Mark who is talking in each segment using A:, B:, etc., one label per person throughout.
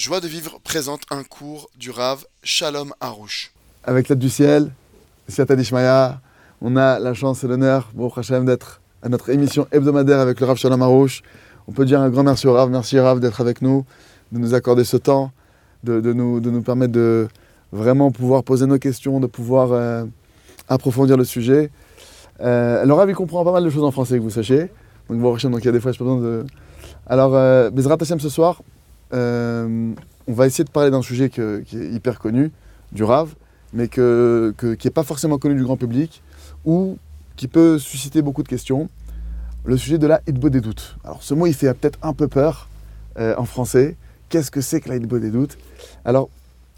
A: Joie de vivre présente un cours du Rav Shalom Harouche.
B: Avec l'aide du ciel, Siata Dishmaya, on a la chance et l'honneur, bon Hashem, d'être à notre émission hebdomadaire avec le Rav Shalom Harouche. On peut dire un grand merci au Rav, merci Rav d'être avec nous, de nous accorder ce temps, de, de nous, de nous permettre de vraiment pouvoir poser nos questions, de pouvoir euh, approfondir le sujet. Euh, le Rav, il comprend pas mal de choses en français, que vous sachiez. Donc, bon Hashem, donc il y a des fois, je pas besoin de... Alors, euh, ce soir, euh, on va essayer de parler d'un sujet qui est hyper connu, du Rav, mais qui n'est pas forcément connu du grand public, ou qui peut susciter beaucoup de questions. Le sujet de la hitbo des doutes. Alors ce mot, il fait peut-être un peu peur euh, en français. Qu'est-ce que c'est que la hitbo des doutes? Alors,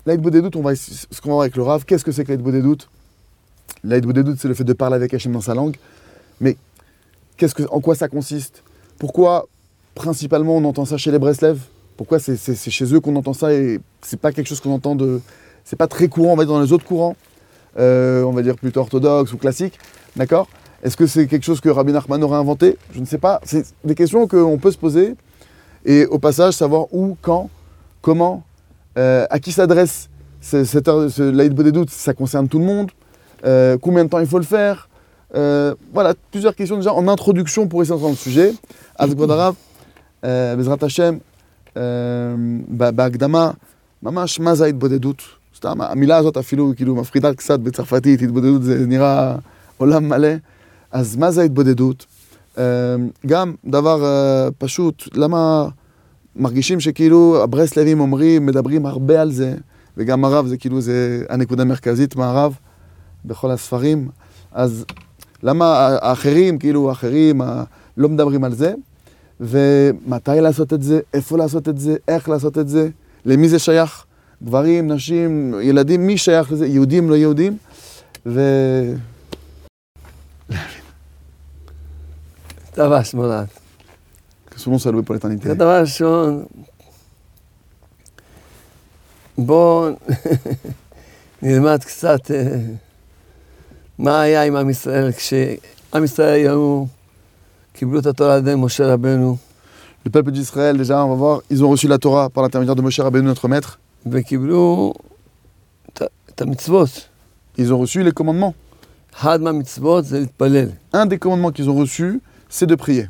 B: la hitbo des doutes, on va, ce qu'on va voir avec le Rav, qu'est-ce que c'est que la hitbo des doutes? La hitbo des doutes, c'est le fait de parler avec Hachem dans sa langue. Mais qu'est-ce que, en quoi ça consiste? Pourquoi, principalement, on entend ça chez les Breslev? Pourquoi c'est chez eux qu'on entend ça et c'est pas quelque chose qu'on entend de. C'est pas très courant, on va dire, dans les autres courants, euh, on va dire plutôt orthodoxe ou classique d'accord? Est-ce que c'est quelque chose que Rabbi Nachman aurait inventé? Je ne sais pas. C'est des questions qu'on peut se poser et au passage savoir où, quand, comment, euh, à qui s'adresse cette heure, ce Laïd ça concerne tout le monde, euh, combien de temps il faut le faire, voilà, plusieurs questions déjà en introduction pour essayer d'entendre le sujet. Bezrat ב- בהקדמה, ממש מה זה ההתבודדות. סתם, המילה הזאת אפילו כאילו מפחידה קצת בצרפתית, התבודדות זה נראה עולם מלא. אז מה זה ההתבודדות? אה, גם דבר אה, פשוט, למה מרגישים שכאילו הברסלבים אומרים, מדברים הרבה על זה, וגם הרב זה כאילו זה הנקודה המרכזית מהרב בכל הספרים, אז למה האחרים, כאילו האחרים לא מדברים על זה? ומתי לעשות את זה, איפה לעשות את זה, איך לעשות את זה, למי זה שייך, גברים, נשים, ילדים, מי שייך לזה, יהודים, לא יהודים, ו...
C: שמאלן.
B: Souvent ça loué pour l'éternité.
C: זה דבר ראשון, בואו נלמד קצת אה, מה היה עם עם ישראל כשעם ישראל היו,
B: Le peuple d'Israël, déjà, on va voir, ils ont reçu la Torah par l'intermédiaire de Moshe Rabbeinu, notre maître. Ils ont reçu les commandements. Un des commandements qu'ils ont reçus, c'est de prier.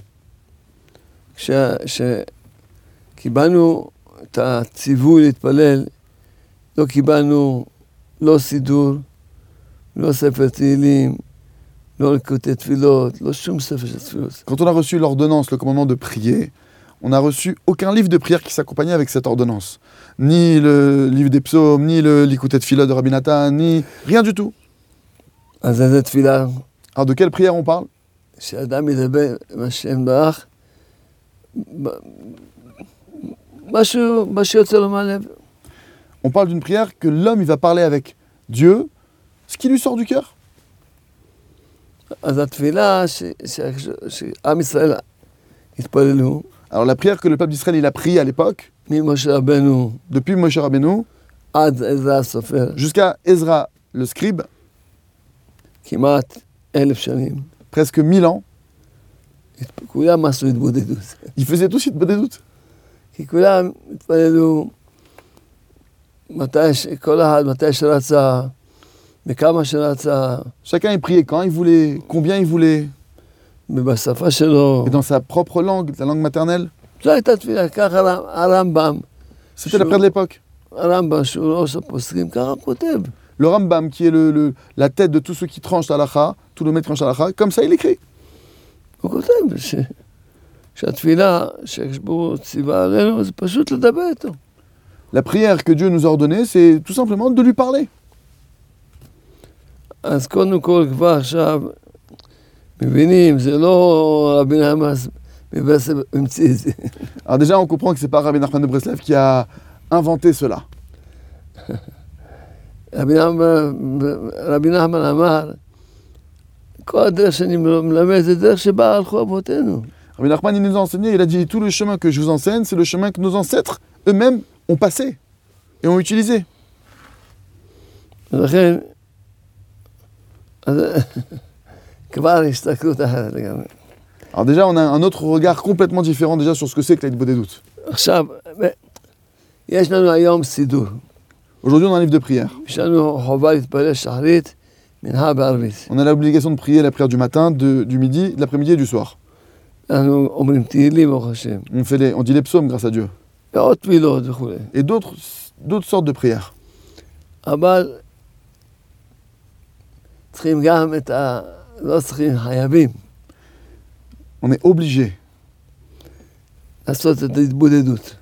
C: לא קיבלנו לא סידור, לא ספר תהילים, לא לקוטי תפילות, לא שום ספר של תפילות.
B: Quand on a reçu l'ordonnance, le commandement de prier, on n'a reçu aucun livre de prière qui s'accompagnait avec cette ordonnance. Ni le livre des psaumes, ni le l'écouté de Philo de Rabbi Nathan, ni rien du tout.
C: אז איזה תפילה?
B: Alors de quelle prière on parle
C: שאדם ידבר עם השם ברך, ב- משהו, מה שיוצא לו מהלב.
B: On parle d'une prière que l'homme il va parler avec Dieu, ce qui lui sort du cœur.
C: אז התפילה ש- ש- שעם ישראל התפללו,
B: Alors la prière que le peuple d'Israël il a priée à l'époque,
C: ממשה רבנו
B: depuis Moshe Rabbeinu
C: עד עזרא הסופר,
B: jusqu'à Ezra le scribe,
C: כמעט אלף שנים,
B: presque 1000 ans,
C: התפ- כולם עשו התבודדות.
B: ils faisaient tous des doutes.
C: כי
B: Chacun est prié quand il voulait, combien il voulait.
C: Mais bah ça
B: Et dans sa propre langue, la langue maternelle. C'était la prière de l'époque. Le Rambam, qui est le, la tête de tous ceux qui tranchent à l'Acha, tout le maître tranche à comme ça il écrit. La prière que Dieu nous a ordonnée, c'est tout simplement de lui parler.
C: אז קודם כל כבר עכשיו מבינים, זה לא רבי נחמאס מבשם המציא את זה.
B: Alors déjà, on comprend que c'est pas Rabbi Nachman de Breslev qui a inventé cela.
C: רבי נחמן, רבי נחמן אמר, כל הדרך שאני מלמד זה דרך שבה הלכו אבותינו.
B: Rabbi Nachman, il nous a enseigné, il a dit, tout le chemin que je vous enseigne, c'est le chemin que nos ancêtres eux-mêmes ont passé et ont utilisé.
C: ולכן,
B: Alors déjà, on a un autre regard complètement différent déjà sur ce que c'est que l'Aïd doutes. Aujourd'hui, on a un livre de prière. On a l'obligation de prier la prière du matin, du midi, de l'après-midi et du soir. On, fait les, on dit les psaumes grâce à Dieu. Et d'autres sortes de prières.
C: אבל צריכים גם את ה... לא צריכים, חייבים
B: On est obligé.
C: לעשות את ההתבודדות.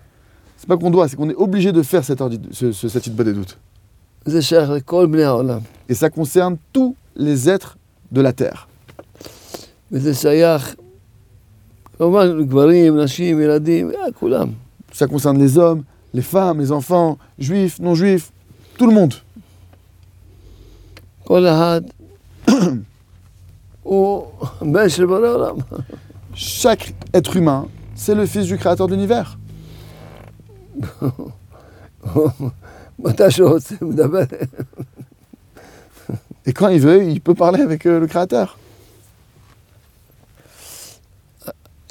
B: C'est pas qu'on doit, c'est qu'on est obligé de faire cette, ordi- ce, ce, cette hitbah des doutes.
C: זה שייך לכל בני העולם.
B: Et ça concerne tous les êtres de la terre.
C: וזה שייך, כמובן, גברים, נשים, ילדים, אה, כולם.
B: Ça concerne les hommes, les femmes, les enfants, juifs, non-juifs, tout le monde.
C: כל אחד
B: Chaque être humain, c'est le fils du créateur de l'univers.
C: מתי שהוא רוצה, הוא מדבר.
B: Et quand il veut, il peut parler avec euh, le créateur.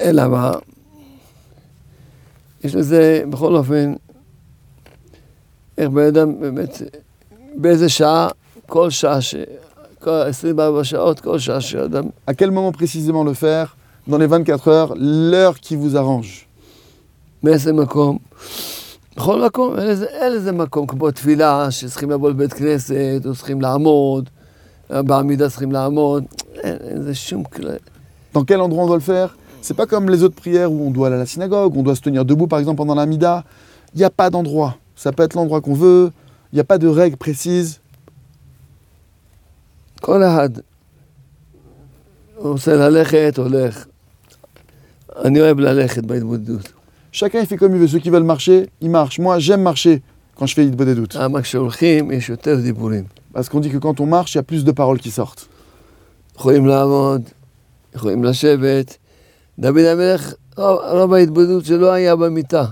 C: אלא מה? יש לזה, בכל אופן, איך בן אדם באמת, באיזה שעה, כל שעה, ש... כל 24 שעות, כל שעה שאדם
B: À quel moment précisément le faire Dans les 24 heures, l'heure qui vous arrange.
C: מאיזה מקום. בכל מקום, אין לזה, אין לזה מקום, כמו תפילה, שצריכים לבוא לבית כנסת, או צריכים לעמוד, בעמידה צריכים לעמוד, אין, אין זה שום כלל.
B: Dans quel endroit on doit le faire C'est pas comme les autres prières où on doit aller à la synagogue, on doit se tenir debout par exemple pendant la mida. Il n'y a pas d'endroit. Ça peut être l'endroit qu'on veut. Il n'y a pas de règles précises.
C: כל אחד רוצה ללכת, הולך. אני אוהב ללכת בהתבודדות.
B: Chacun il fait comme il veut. Ceux qui veulent marcher, ils marchent. Moi, j'aime marcher quand je fais hitbah des doutes.
C: למה כשהולכים יש יותר דיבורים.
B: Parce qu'on dit que quand on marche, il y a plus de paroles qui sortent.
C: יכולים לעמוד, יכולים לשבת. דוד המלך, רוב רוב ההתבודדות שלו היה במיטה.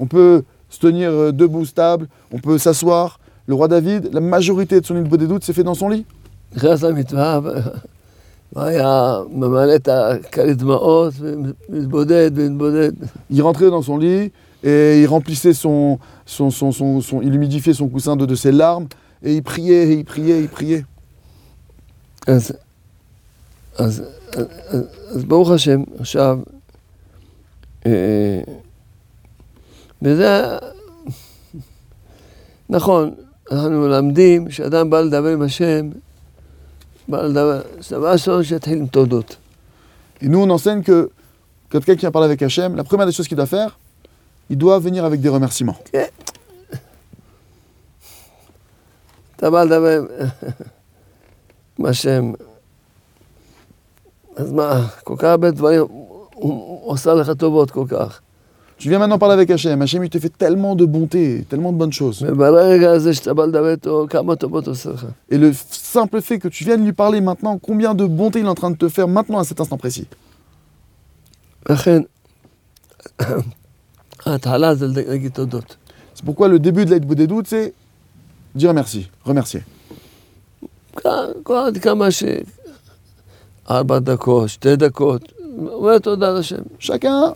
B: On peut se tenir euh, debout, stable. On peut s'asseoir. Le roi David, la majorité de son hitbah des doutes, c'est fait dans son lit.
C: נכנס למיטה, ו- והיה ממלא את הכרית דמעות, ומתבודד ומתבודד.
B: Il rentrait dans son lit et il remplissait son, son, son, son, son- il humidifiait son coussin de, de ses larmes et il priait, et il priait, il priait.
C: אז, אז, אז, אז, אז ברוך השם, עכשיו, אה, וזה, נכון, אנחנו מלמדים שאדם בא לדבר עם השם,
B: Et nous, on enseigne que quand quelqu'un parle avec Hachem, la première des choses qu'il doit faire, il doit venir avec des remerciements.
C: אתה בא לדבר עם השם, אז מה, כל כך הרבה דברים, הוא, הוא עושה לך טובות כל כך.
B: Tu viens maintenant parler avec Hachem. Hachem, il te fait tellement de bonté, tellement de bonnes choses. Et le simple fait que tu viennes lui parler maintenant, combien de bonté il est en train de te faire maintenant à cet instant précis? C'est pourquoi le début de l'aide Boudédout, c'est dire merci, remercier. Chacun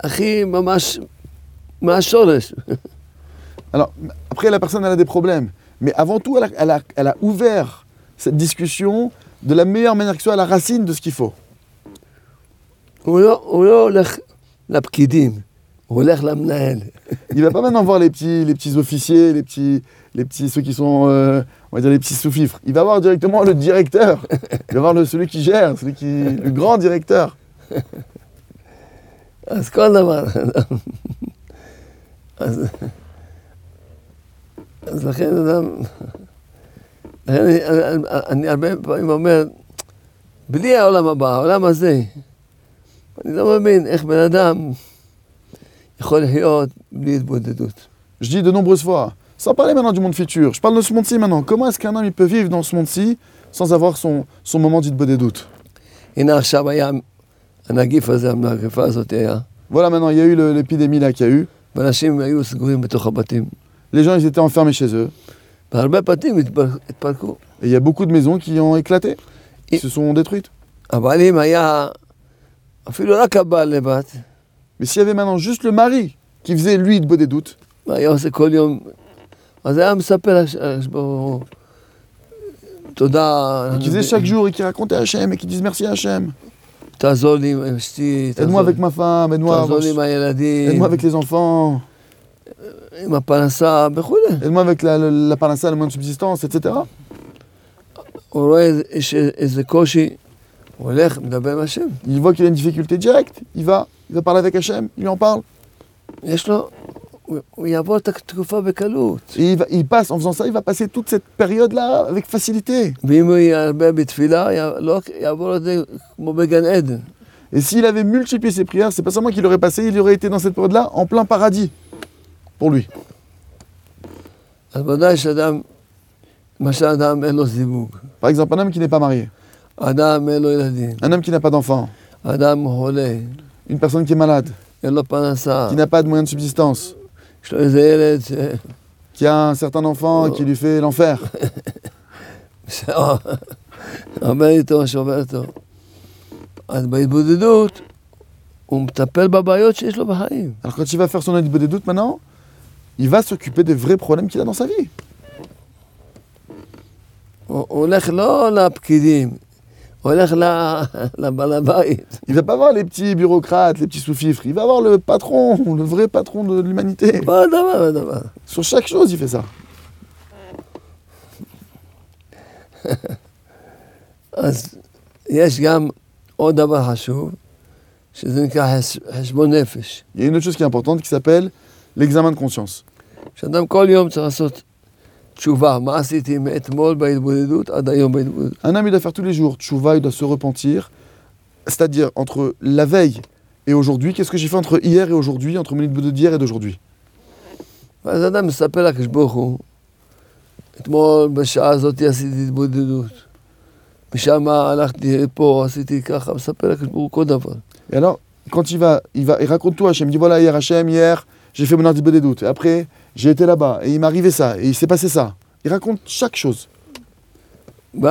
C: הכי ממש מהשורש.
B: Alors, après, la personne, elle a des problèmes. Mais avant tout, elle a, elle a- elle a ouvert cette discussion de la meilleure manière que ce soit à la racine de ce qu'il faut.
C: הוא לא, הוא לא הולך לפקידים, הוא הולך למנהל.
B: Il va pas maintenant voir les petits, les petits officiers, les petits, les petits, ceux qui sont, euh, on va dire les petits sous-fifres. Il va voir directement le directeur. Il va voir le, celui qui gère, celui qui, le grand directeur.
C: אז כל דבר. אז, אז לכן אדם, לכן אני, אני, אני הרבה פעמים אומר, בלי העולם הבא, העולם הזה, אני לא מבין איך בן אדם יכול לחיות בלי התבודדות.
B: Je dis de nombreuses fois, sans parler maintenant du monde futur, je parle de ce monde-ci maintenant. Comment est-ce qu'un homme il peut vivre dans ce monde-ci sans avoir son, son moment d'idbod des doutes
C: הנה עכשיו היה
B: voilà, maintenant, il y a eu l'épidémie là qu'il y a eu. Les gens, ils étaient enfermés chez eux. Et il y a beaucoup de maisons qui ont éclaté, qui se sont détruites. Mais s'il y avait maintenant juste le mari qui faisait, lui, de beaux des doutes, qui disait chaque jour et qui racontait Hachem et qui disait merci à Hachem. Aide-moi avec ma femme, aide-moi avec les enfants. Aide-moi avec la, la, le moyen de subsistance, etc. Il voit qu'il a une difficulté directe, il va, il va parler avec Hachem, il en parle
C: il y
B: a il, il passe, en faisant ça, il va passer toute cette période-là avec facilité. Et s'il avait multiplié ses prières, c'est pas seulement qu'il aurait passé, il aurait été dans cette période-là en plein paradis pour lui. Par exemple, un homme qui n'est pas marié. Un homme qui n'a pas d'enfant. Une personne qui est malade. Qui n'a pas de moyens de subsistance. Qui a un certain enfant qui lui fait l'enfer. Alors quand il va faire son Adibou des doutes maintenant, il va s'occuper des vrais problèmes qu'il a dans sa vie.
C: הוא הוא הולך לא לפקידים, הוא הולך ל- לבעל הבית.
B: Il va pas voir les petits bureaucrates, les petits sous-fifres, il va voir le patron, le vrai patron de l'humanité.
C: כל דבר ודבר.
B: Sur chaque chose, il fait ça.
C: אז יש גם עוד דבר חשוב, שזה נקרא חש- חשבון נפש.
B: Il y a une autre chose qui est importante qui s'appelle l'examen de conscience.
C: שאדם כל יום צריך לעשות
B: Un homme, doit faire tous les jours il doit se repentir. C'est-à-dire, entre la veille et aujourd'hui, qu'est-ce que j'ai fait entre hier et aujourd'hui, entre minute d'hier et d'aujourd'hui? Et alors, quand il va, il va, il raconte tout à Hachem, il dit voilà, hier Hachem, hier, j'ai fait mon article des doutes. Et après, j'ai été là-bas, et il m'est arrivé ça, et il s'est passé ça. Il raconte chaque chose. Et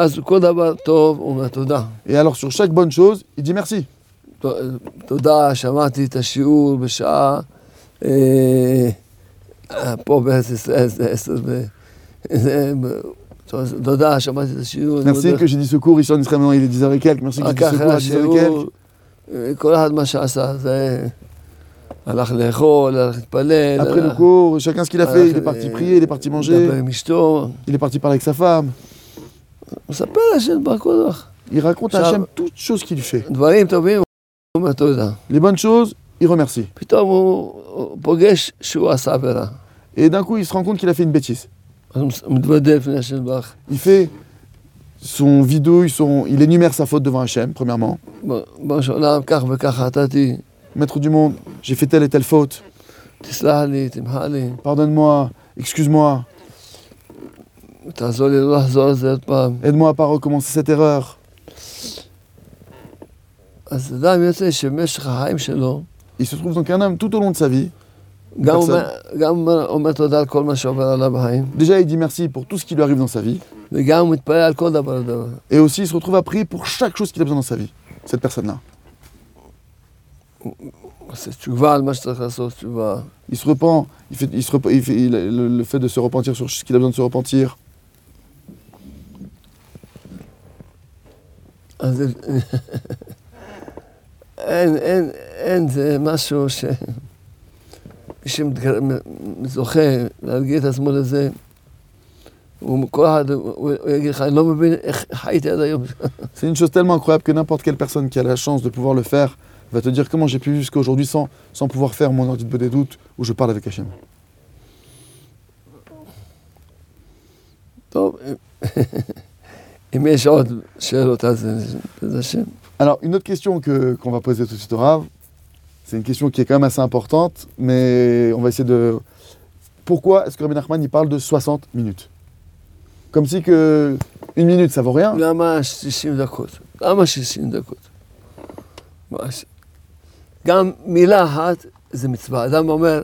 B: alors, sur chaque bonne chose, il dit merci. Merci que j'ai dit secours ici en Israël, il est 10h et quelques. Merci que j'ai dit secours à
C: הלך לאכול, הלך להתפלל,
B: Après le
C: הלך
B: cours, chacun ce qu'il a
C: Ah,
B: fait, il est
C: euh,
B: parti prier, il est parti
C: לדבר
B: manger,
C: עם אשתו,
B: il est parti parler avec sa femme.
C: הוא מספר לשם בר כל דבר.
B: Il raconte à
C: Ça-
B: Hachem toutes choses qu'il fait.
C: דברים טובים, הוא אומר תודה.
B: Les bonnes choses, il remercie.
C: פתאום הוא הוא פוגש שהוא עשה עבירה.
B: Et d'un coup, il se rend compte qu'il a fait une bêtise.
C: אז הוא מתוודה לפני השם ברך.
B: Il fait son vidouille, son... il énumère sa faute devant Hachem, premièrement. Maître du monde, j'ai fait telle et telle faute. Pardonne-moi, excuse-moi. Aide-moi à pas recommencer cette erreur. Il se trouve donc un homme tout au long de sa vie. Déjà, il dit merci pour tout ce qui lui arrive dans sa vie. Et aussi, il se retrouve à prier pour chaque chose qu'il a besoin dans sa vie, cette personne-là
C: עושה תשובה על מה שצריך לעשות תשובה.
B: Il se repent, il fait, il se rep- il fait- il- le, le fait de se repentir sur ce qu'il a besoin de se repentir.
C: אז זה- אין, אין, אין, זה משהו ש... מי שזוכה להרגיע את עצמו לזה, הוא כל אחד, הוא הוא יגיד לך, אני לא מבין איך חייתי עד היום.
B: C'est une chose tellement incroyable que n'importe quelle personne qui a la chance de pouvoir le faire va te dire comment j'ai pu jusqu'à aujourd'hui sans, sans pouvoir faire mon ordre de des où je parle avec Hachem. Alors, une autre question que, qu'on va poser tout de suite au Rav, c'est une question qui est quand même assez importante, mais on va essayer de. Pourquoi est-ce que Rabbi Nachman il parle de 60 minutes? Comme si que une minute ça vaut rien.
C: גם מילה אחת זה מצווה. אדם אומר,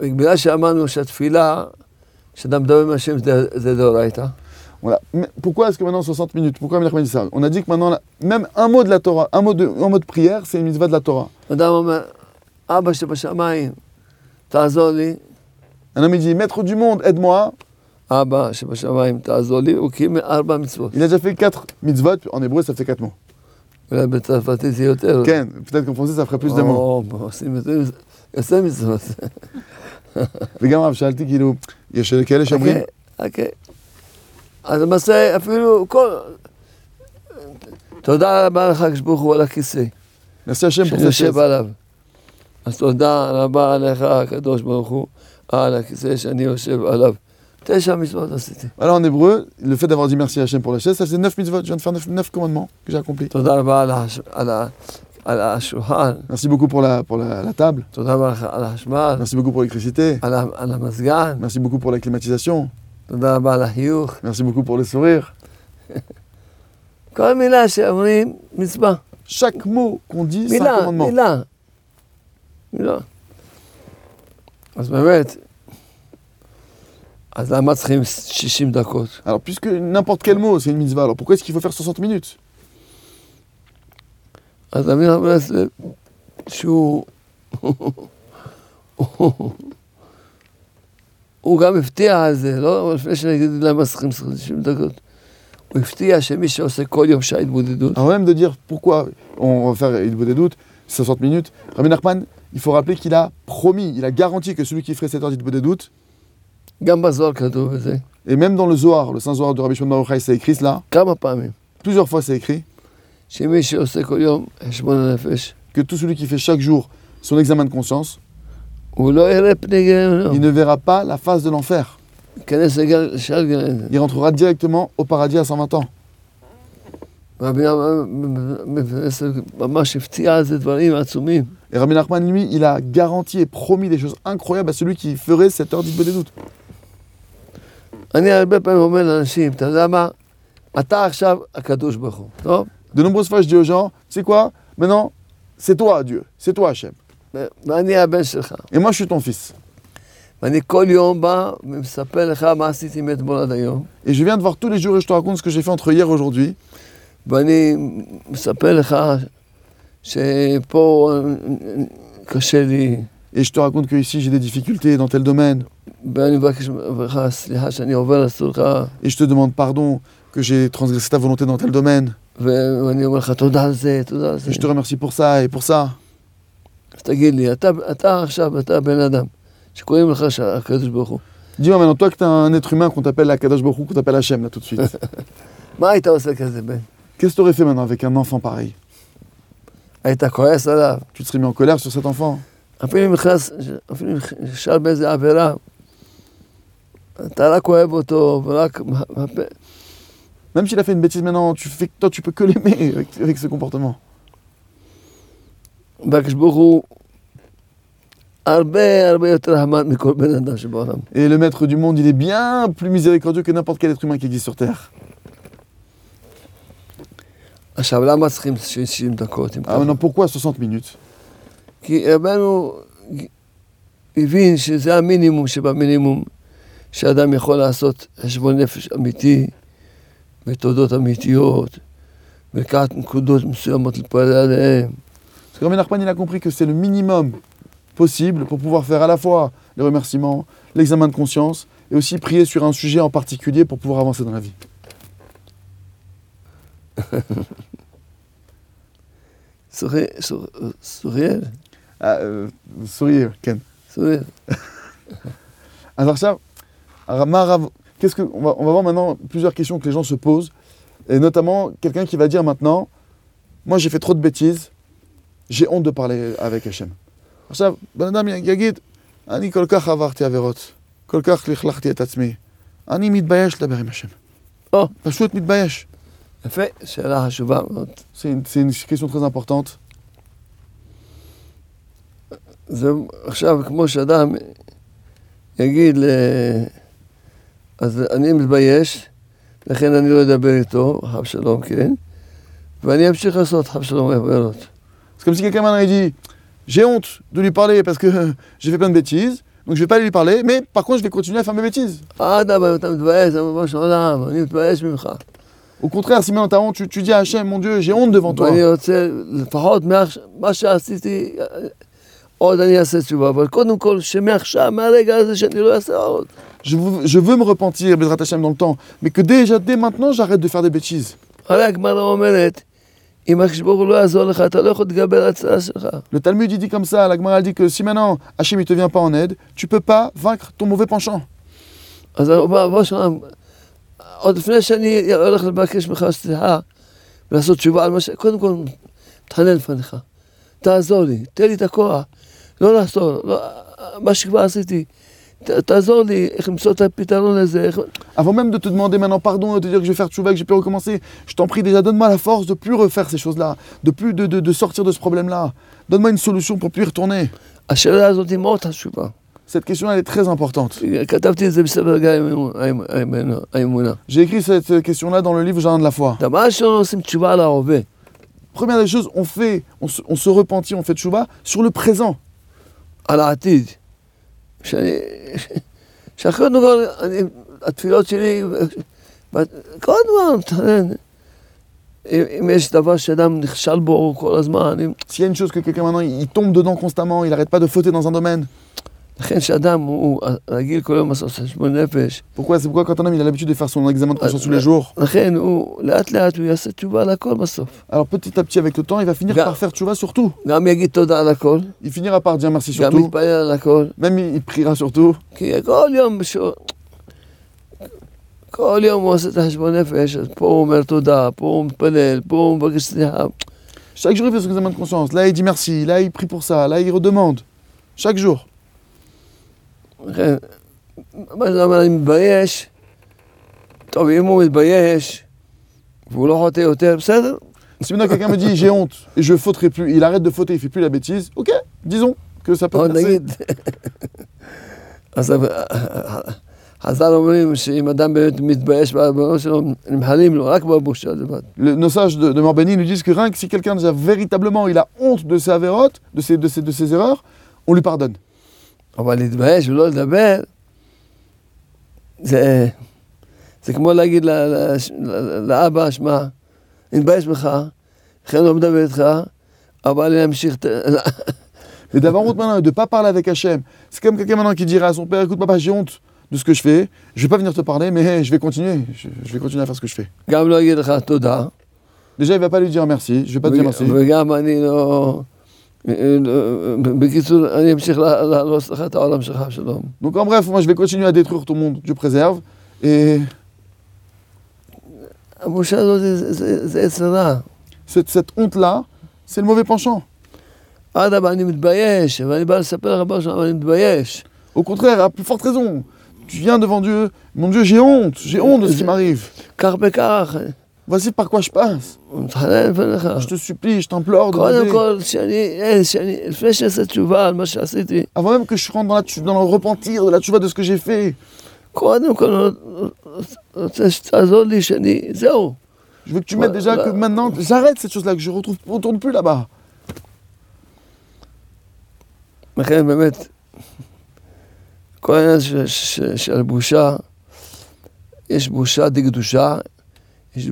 C: בגלל שאמרנו שהתפילה, כשאדם מדבר עם השם זה זה דאורייתא.
B: Voilà. Mais pourquoi est-ce que maintenant 60 minutes Pourquoi Rabbi Nachman dit ça On a dit que maintenant, là, même un mot de la Torah, un mot de, un mot de prière, c'est une mitzvah de la Torah.
C: אדם אומר, אבא שבשמיים, תעזור לי.
B: Un homme il dit Maître du monde, aide-moi.
C: אבא שבשמיים, תעזור לי. הוא קיים ארבע מצוות.
B: Il a déjà fait 4 mitzvot, en hébreu ça fait 4 mots.
C: אולי בצרפתית זה יותר.
B: Français ça ferait plus de mots.
C: או, עושים יותר יוצא מצוות.
B: וגם הרב שאלתי כאילו, יש כאלה שאומרים,
C: חכה, חכה. אז למעשה אפילו כל... תודה רבה לך, הקדוש ברוך הוא, על הכיסא
B: merci Hachem pour
C: שאני
B: cette
C: יושב
B: chaise.
C: עליו. אז תודה רבה לך, הקדוש ברוך הוא, על הכיסא שאני יושב עליו.
B: Alors en hébreu, le fait d'avoir dit merci à Hachem pour la chaise, ça faisait 9 mitzvot. Je viens de faire 9, 9 commandements que j'ai accomplis. Merci beaucoup pour la, pour la, la table. Merci beaucoup pour l'électricité. Merci beaucoup pour la climatisation. Merci beaucoup pour le sourire. Chaque mot qu'on dit, c'est un commandement. Alors puisque n'importe quel mot c'est une mitzvah, alors pourquoi est-ce qu'il faut faire 60 minutes
C: אז אמיר ברסלב, שהוא... הוא גם הפתיע על זה, לא לפני שאני אגיד למה צריכים 60 דקות. הוא הפתיע שמי שעושה כל יום שעה התבודדות,
B: Avant même de dire pourquoi on va faire il vaut des doutes, 60 minutes, Rabbi Nachman, il faut rappeler qu'il a promis, il a garanti que celui qui ferait cette heure d'Itbo des doutes,
C: גם בזוהר כתוב את זה,
B: et même dans le Zohar, le Saint Zohar de Rabbi Shimon Bar Yochai, c'est écrit cela,
C: כמה פעמים,
B: plusieurs fois c'est écrit,
C: שמי שעושה כל יום חשבון הנפש,
B: que tout celui qui fait chaque jour son examen de conscience,
C: הוא לא יראה פני גיהנום,
B: il ne verra pas la face de l'enfer.
C: ייכנס לגן- לשער גן עדן.
B: Il rentrera directement au paradis à 120 ans.
C: רבי ברסלב ממש הפתיע על זה דברים עצומים.
B: Et Rabbi Nachman, lui, il a garanti et promis des choses incroyables à celui qui ferait cette heure d'Itbo des doutes.
C: אני הרבה פעמים אומר לאנשים, אתה יודע מה? אתה עכשיו הקדוש ברוך הוא, טוב?
B: De nombreuses fois, je dis aux gens, c'est quoi Maintenant, c'est toi Dieu, c'est toi Hachem.
C: ו- ואני הבן שלך.
B: Et moi, je suis ton fils.
C: ואני כל יום בא ומספר לך מה עשיתי מאתמול עד היום.
B: Et je viens de voir tous les jours et je te raconte ce que j'ai fait entre hier et aujourd'hui.
C: ואני מספר לך שפה קשה לי,
B: Et je te raconte que ici j'ai des difficultés dans tel domaine. Et je te demande pardon que j'ai transgressé ta volonté dans tel domaine. Et je te remercie pour ça et pour ça. Dis-moi maintenant, toi que tu es un être humain qu'on t'appelle Akadosh Baruch qu'on t'appelle Hachem là tout de suite. Qu'est-ce que tu aurais fait maintenant avec un enfant pareil? Tu te serais mis en colère sur cet enfant?
C: אתה רק אוהב אותו, ורק...
B: Même s'il a fait une bêtise maintenant, tu fais, toi tu peux que l'aimer avec, avec ce comportement.
C: והקדוש ברוך הוא הרבה הרבה יותר חמד מכל בן אדם שבעולם.
B: Et le maître du monde, il est bien plus miséricordieux que n'importe quel être humain qui existe sur terre.
C: עכשיו, למה צריכים 60 דקות? אם
B: Ah
C: ככה?
B: maintenant, pourquoi 60 minutes
C: כי שאדם יכול לעשות חשבון נפש אמיתי ותודות אמיתיות ולקחת נקודות מסוימות להתפלל עליהן.
B: Parce que Rabbi Nachman, il a compris que c'est le minimum possible pour pouvoir faire à la fois les remerciements, l'examen de conscience et aussi prier sur un sujet en particulier pour pouvoir avancer dans la vie.
C: סוריאל, סור- סוריאל,
B: Ah, euh, sourire, Ken.
C: סוריאל.
B: Alors ça, alors, Marav- qu'est-ce que, on, va, on va voir maintenant plusieurs questions que les gens se posent, et notamment quelqu'un qui va dire maintenant, moi j'ai fait trop de bêtises, j'ai honte de parler avec Hachem. עכשיו, בן אדם יגיד, אני כל כך עברתי עבירות, כל כך לכלכתי את עצמי, אני מתבייש לדבר עם השם.
C: או.
B: פשוט מתבייש.
C: יפה, שאלה חשובה מאוד.
B: C'est une, c'est une question très importante.
C: זה עכשיו כמו שאדם יגיד, ל... אז אני מתבייש, לכן אני לא אדבר איתו, חב שלום, כן, ואני אמשיך לעשות חב שלום עבירות.
B: C'est comme si quelqu'un maintenant il dit J'ai honte de lui parler parce que j'ai fait plein de bêtises, donc je vais pas aller lui parler, mais par contre je vais continuer à faire mes bêtises.
C: אדרבה, אתה מתבייש, זה ממש עולם, אני מתבייש ממך.
B: Au contraire, si maintenant t'as honte, tu, tu dis à Hachem, mon Dieu, j'ai honte devant toi.
C: ואני רוצה, לפחות מעכשיו- מה שעשיתי, עוד אני אעשה תשובה, אבל קודם כל, שמעכשיו, מהרגע הזה, שאני לא אעשה עוד.
B: Je veux, je veux me repentir, Bezrat Hachem, dans le temps, mais que déjà, dès maintenant, j'arrête de faire des bêtises.
C: הרי הגמרא אומרת, אם הקדוש ברוך הוא לא יעזור לך, אתה לא יכול להתגבר על הצרה שלך.
B: Le Talmud il dit comme ça, la Gemara elle dit que si maintenant Hachem il te vient pas en aide, tu peux pas vaincre ton mauvais penchant.
C: אז בוא שלום, עוד לפני שאני הולך לבקש ממך סליחה ולעשות תשובה על מה ש... קודם כל, מתחנן לפניך. תעזור לי, תן לי את הכוח. לא לעזור, לא, מה שכבר עשיתי. ת, תעזור לי איך למצוא את הפתרון לזה. איך...
B: Avant même de te demander maintenant pardon et de te dire que je vais faire tchouva, que je peux recommencer, je t'en prie déjà, donne-moi la force de plus refaire ces choses-là, de plus de, de- de sortir de ce problème-là. Donne-moi une solution pour plus y retourner.
C: השאלה הזאת היא מאוד חשובה.
B: Cette question elle est très importante.
C: כתבתי את זה בספר גיא האמונה- האמונה- האמונה.
B: J'ai écrit cette question-là dans le livre Jardin de la foi.
C: דבר ראשון עושים תשובה על ההווה.
B: Première des choses, on fait, on se, on se repentit, on fait tchouva sur le présent.
C: על העתיד. שאני... שאחרי כל, אני, התפילות שלי, כל דבר מתחנן. אם, אם יש דבר שאדם נכשל בו כל הזמן, אם,
B: S'il y a une chose que quelqu'un maintenant, il il tombe dedans constamment, il n'arrête pas de fauter dans un domaine.
C: לכן שאדם הוא רגיל כל היום לעשות חשבון נפש,
B: Pourquoi C'est pourquoi quand un homme il a l'habitude de faire son examen de conscience tous les jours,
C: לכן הוא לאט לאט הוא יעשה תשובה על הכל בסוף.
B: alors petit à petit avec le temps, il va finir
C: Ga-
B: par faire tchouva sur tout.
C: גם יגיד תודה על הכל,
B: Il finira par dire merci sur
C: גם
B: tout,
C: יתפלל על הכל,
B: même il, il priera sur tout.
C: כי כל יום בשביל... כל יום הוא עושה את החשבון נפש, אז פה הוא אומר תודה, פה הוא מתפלל, פה הוא מבקש סליחה.
B: Chaque jour il fait son examen de conscience. Là il dit merci, là il prie pour ça, là il redemande. Chaque jour.
C: לכן, מה זה אומר, אני מתבייש, טוב, אם הוא מתבייש, והוא לא חוטא יותר, בסדר.
B: Si maintenant quelqu'un me dit j'ai honte et je fauterai plus, il arrête de fauter, il fait plus la bêtise, ok, disons que ça peut
C: עוד
B: passer.
C: נגיד, אז חז"ל אומרים שאם אדם באמת מתבייש בעוונות שלו, נמחלים לו רק בבושה לבד.
B: Le- nos sages de, de Morbeni nous disent que rien que si quelqu'un déjà véritablement il a honte de ses avérotes, de ses, de ses, de ses erreurs, on lui pardonne.
C: אבל להתבייש ולא לדבר, זה, זה כמו להגיד ל- ל- ל- לאבא, שמע, אני מתבייש בך, לכן לא מדבר איתך, אבל אני אמשיך... את-
B: Et d'avoir honte maintenant et de ne pas parler avec Hachem, c'est comme quelqu'un maintenant qui dirait à son père Écoute, papa, j'ai honte de ce que je fais, je vais pas venir te parler, mais hey, je vais continuer, je, je vais continuer à faire ce que je fais.
C: גם לא אגיד לך תודה,
B: Déjà, il va pas lui dire merci, je vais pas te dire merci. Donc en bref, moi je vais continuer à détruire ton monde, Dieu préserve. Et. Cette, cette honte-là, c'est le mauvais penchant. Au contraire, à plus forte raison. Tu viens devant Dieu, mon Dieu, j'ai honte, j'ai honte de ce qui m'arrive.
C: כך וכך,
B: Voici par quoi je passe.
C: הוא מתחנן לפניך.
B: Je te supplie, je t'implore de
C: קודם
B: m'aider.
C: כל, שאני, אה, שאני, לפני שאעשה תשובה על מה שעשיתי,
B: Avant même que je rentre dans, la, dans le repentir de la tchouva de ce que j'ai fait,
C: קודם כל, רוצה שתעזור לי שאני, זהו.
B: je veux que tu m'aides
C: Ouais,
B: déjà
C: bah-
B: que maintenant, j'arrête cette chose-là, que je retrouve, retourne plus là-bas.
C: לכן באמת, כל העניין של- של- של בושה, יש בושה דקדושה,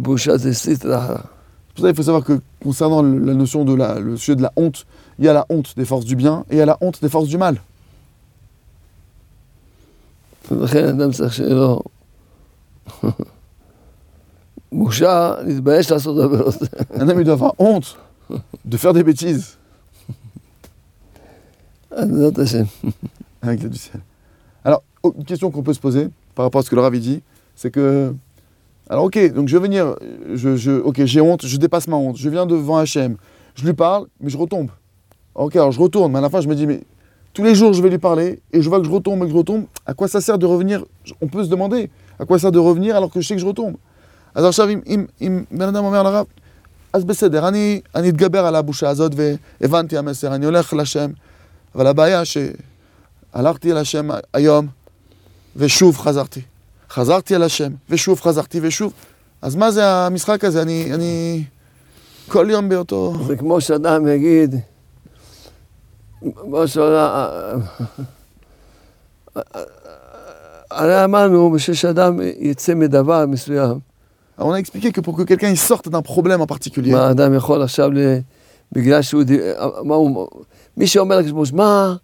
B: pour ça, il faut savoir que concernant la notion de la, le sujet de la honte, il y a la honte des forces du bien et il y a la honte des forces du mal. Un homme, doit avoir honte de faire des bêtises. Avec du ciel. Alors, une question qu'on peut se poser par rapport à ce que le Ravi dit, c'est que Alors, ok, donc je vais venir, je, je, ok, j'ai honte, je dépasse ma honte, je viens devant Hachem, je lui parle, mais je retombe. Ok, alors je retourne, mais à la fin, je me dis, mais tous les jours, je vais lui parler, et je vois que je retombe et que je retombe, à quoi ça sert de revenir On peut se demander, à quoi ça sert de revenir alors que je sais que je retombe אז עכשיו אם, אם, אם בן אדם אומר לרב, אז בסדר, אני, אני אתגבר על הבושה הזאת והבנתי המסר, אני הולך לשם, אבל הבעיה שהלכתי אל השם היום, ושוב חזרתי. חזרתי על השם, ושוב חזרתי, ושוב. אז מה זה המשחק הזה? אני, אני כל יום באותו...
C: זה כמו שאדם יגיד, כמו שאדם... הרי אמרנו, בשביל שאדם יצא מדבר מסוים,
B: on a expliqué que pour que quelqu'un il sorte d'un problème en particulier,
C: מה האדם יכול עכשיו, בגלל שהוא... מה הוא... מי שאומר לקדוש מה,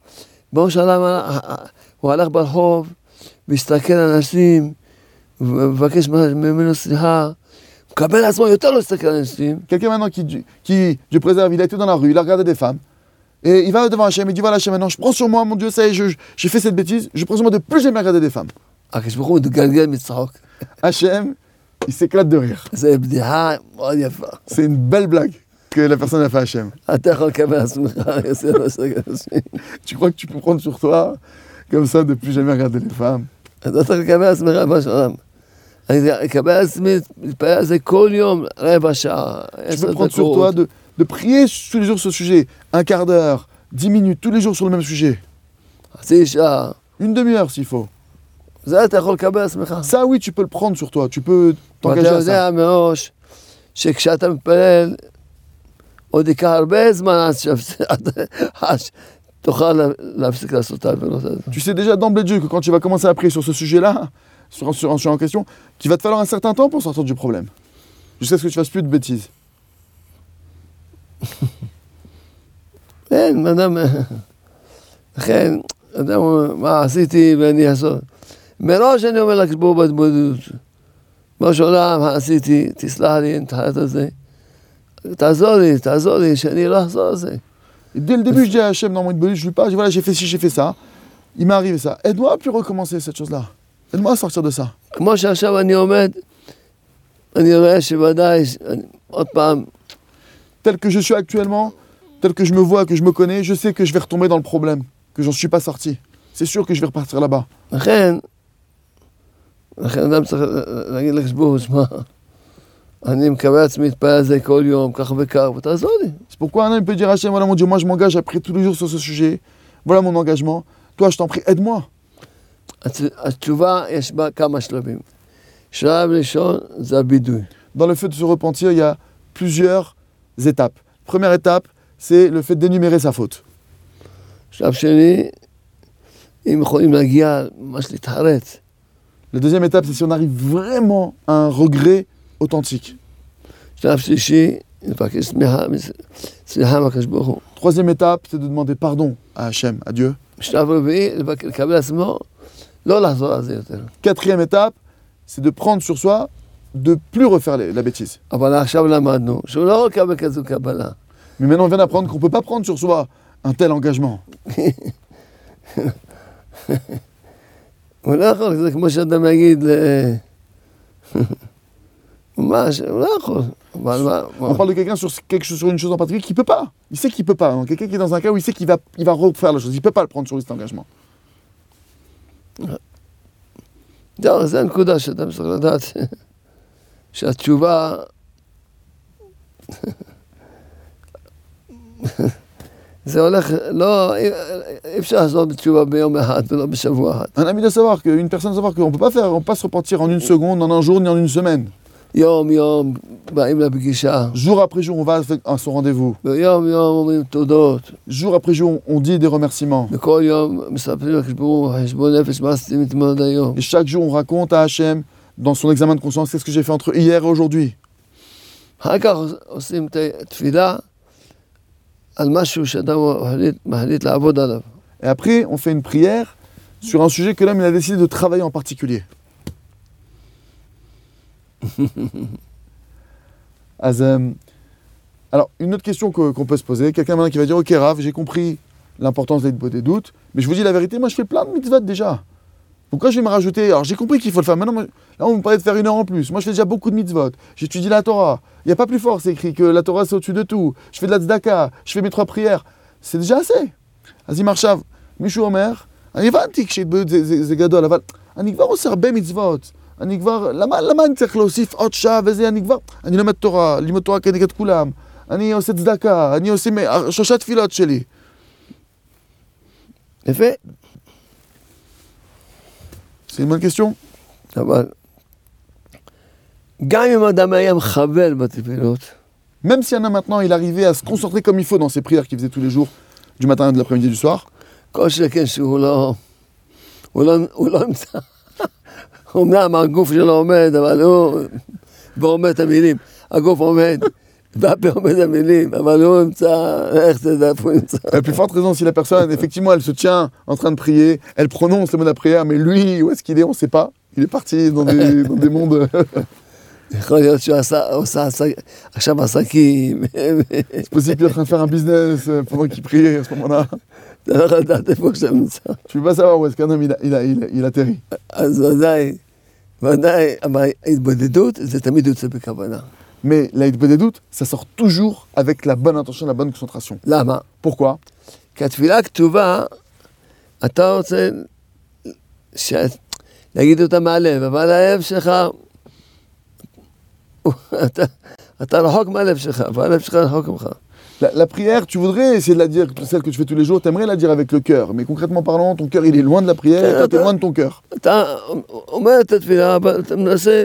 C: ברור שאדם, הוא הלך ברחוב, והסתכל על אנשים, ומבקש ממנו סליחה, מקבל על עצמו יותר לא להסתכל על אנשים,
B: quelqu'un maintenant qui, qui, Dieu préserve, il a été dans la rue, il a regardé des femmes, et il va devant Hachem, il dit voilà Hachem, maintenant je prends sur moi, mon Dieu, ça y est, je- j'ai fait cette bêtise, je prends sur moi de plus jamais regarder des femmes.
C: הקדוש ברוך הוא מתגלגל מצחוק.
B: Hachem, il s'éclate de rire.
C: זו בדיחה מאוד יפה.
B: C'est une belle blague que la personne a fait à Hachem.
C: אתה יכול לקבל על עצמך יותר לא להסתכל על אנשים.
B: Tu crois que tu peux prendre sur toi, comme ça, de plus jamais regarder les femmes
C: אני אקבל על עצמי, להתפלל על זה כל יום, רבע שעה,
B: Tu
C: עשר
B: peux prendre sur toi
C: דקות.
B: de, de prier tous les jours sur ce sujet, un quart d'heure, dix minutes, tous les jours sur le même sujet,
C: חצי שעה.
B: une demi-heure s'il faut.
C: זה אתה יכול לקבל על עצמך.
B: Ça, oui, tu peux le prendre sur toi, tu peux t'engager
C: ואתה
B: à ça.
C: יודע מראש שכשאתה מתפלל, עוד ייקח הרבה זמן עד שאפס- עד- עד שתוכל לה- להפסיק לעשות את העבירות האלה.
B: Tu sais déjà d'emblée de jeu que quand tu vas commencer à prier sur ce sujet-là, sur, sur un sujet en question, qu'il va te falloir un certain temps pour sortir du problème. Jusqu'à ce que tu fasses plus de bêtises.
C: כן, אדם... לכן, אדם אומר, מה עשיתי ואני אעשות. מראש אני אומר לקדוש ברוך הוא בהתמודדות. בראש העולם, מה עשיתי, תסלח לי, אני מתחרט על זה. תעזור לי, תעזור לי, שאני לא אחזור על זה.
B: Et dès le début, je dis à Hachem, dans mon bonus, je lui parle, je dis voilà, j'ai fait ci, j'ai fait ça. Il m'est arrivé ça. Aide-moi à plus recommencer cette chose-là. Aide-moi à sortir de ça.
C: כמו שעכשיו אני עומד, אני רואה שוודאי, ש- אני- עוד פעם,
B: Tel que je suis actuellement, tel que je me vois, que je me connais, je sais que je vais retomber dans le problème, que j'en suis pas sorti. C'est sûr que je vais repartir là-bas.
C: לכן, לכן אדם צריך להגיד לקדוש ברוך הוא, שמע, אני מקבל עצמי להתפלל על זה כל יום, כך וכך, ותעזור לי.
B: C'est pourquoi un homme peut dire à Hachem, voilà mon Dieu, moi je m'engage à prier tous les jours sur ce sujet. Voilà mon engagement. Toi, je t'en prie, aide-moi.
C: הצ- התשובה, יש בה כמה שלבים. שלב ראשון זה הבידוי.
B: Dans le fait de se repentir, il y a plusieurs étapes. Première étape, c'est le fait d'énumérer sa faute.
C: שלב שני, אם יכולים להגיע ממש להתחרט,
B: La deuxième étape, c'est si on arrive vraiment à un regret authentique.
C: שלב שלישי, לבקש סליחה סליחה מהקדוש ברוך הוא.
B: Troisième étape, c'est de demander pardon à Hachem, à Dieu. Quatrième étape, c'est de prendre sur soi de plus refaire les- la bêtise.
C: אבל עכשיו למדנו שהוא לא יכול לקבל כזו קבלה.
B: Mais maintenant, on vient d'apprendre qu'on ne peut pas prendre sur soi un tel engagement.
C: הוא לא יכול, זה כמו שאדם יגיד ל... ממש, הוא לא יכול. אבל מה...
B: On parle de quelqu'un sur quelque chose, sur une chose en particulier qui peut pas. Il sait qu'il peut pas. hein. Quelqu'un qui est dans un cas où il sait qu'il va, il va refaire la chose. Il peut pas le prendre sur lui cet engagement.
C: זהו, זו הנקודה שאדם צריך לדעת שהתשובה... זה הולך, לא, אי אי אפשר לעשות בתשובה ביום אחד ולא בשבוע אחד.
B: Un ami doit savoir qu'une personne doit savoir qu'on peut pas faire, on peut pas se repentir en une seconde, en un jour, ni en une semaine.
C: יום יום באים לפגישה,
B: Jour après jour, on va à son rendez-vous.
C: ויום יום אומרים תודות,
B: Jour après jour, on dit des remerciements.
C: וכל יום מספרים לקדוש ברוך הוא חשבון נפש מה עשיתם אתמול היום.
B: Et chaque jour, on raconte à Hachem, dans son examen de conscience, qu'est-ce que j'ai fait entre hier et aujourd'hui.
C: אחר כך עושים את התפילה על משהו שאדם מחליט, מחליט לעבוד עליו.
B: Et après, on fait une prière sur un sujet que l'homme il a décidé de travailler en particulier. As, euh, alors, une autre question que- qu'on peut se poser, quelqu'un maintenant qui va dire Ok, Rav, j'ai compris l'importance des, des doutes, mais je vous dis la vérité, moi je fais plein de mitzvot déjà. Pourquoi je vais me rajouter Alors, j'ai compris qu'il faut le faire. Maintenant, moi- là, on me parlait de faire une heure en plus. Moi, je fais déjà beaucoup de mitzvot. J'étudie la Torah. Il n'y a pas plus fort, c'est écrit que la Torah c'est au-dessus de tout. Je fais de la tzedaka, je fais mes trois prières. C'est déjà assez. אז אם עכשיו מישהו אומר, אני הבנתי כשהתבודדות זה, זה, זה גדול, אבל אני כבר עושה הרבה מצוות. אני כבר, למה, למה אני צריך להוסיף עוד שעה וזה, אני כבר, אני לומד תורה, לימוד תורה כנגד כולם. אני עושה צדקה, אני עושה מ- שלושה תפילות שלי.
C: יפה.
B: C'est une bonne question.
C: אבל גם אם אדם היה מכוון בתפילות,
B: Même si un homme maintenant, il arrivait à se concentrer comme il faut dans ses prières qu'il faisait tous les jours, du matin, de l'après-midi, du soir,
C: כל שכן שהוא לא, הוא לא, הוא לא נמצא, אומנם הגוף שלו עומד, אבל הוא, ואומר את המילים, הגוף עומד, והפה עומד המילים, אבל הוא נמצא, איך תדע איפה הוא נמצא?
B: la plus forte raison, si la personne, effectivement, elle se tient en train de prier, elle prononce le mot de la prière, mais lui, où est-ce qu'il est, on ne sait pas. Il est parti dans des, dans des mondes.
C: יכול להיות שהוא עשה, עושה עסק- עכשיו עסקים,
B: C'est possible qu'il est en train de faire un business euh, pendant qu'il priait à ce moment-là.
C: אתה לא יכול לדעת איפה נמצא.
B: Pas savoir où est-ce qu'un homme il, a, il, a, il, a- il atterrit.
C: אז ודאי, ודאי, אבל ההתבודדות זה תמיד יוצא בכוונה.
B: Mais la ça sort toujours avec la bonne intention, la bonne concentration.
C: למה?
B: Pourquoi
C: כי התפילה הכתובה, אתה רוצה ש... להגיד אותה מהלב, אבל הלב שלך, אתה, אתה רחוק מהלב שלך, והלב שלך רחוק ממך.
B: la, la prière, tu voudrais essayer de la dire, celle que tu fais tous les jours, t'aimerais la dire avec le cœur. Mais concrètement parlant, ton cœur, il est loin de la prière, et toi, t'es loin de ton cœur.
C: אתה אומר את התפילה, אבל אתה מנסה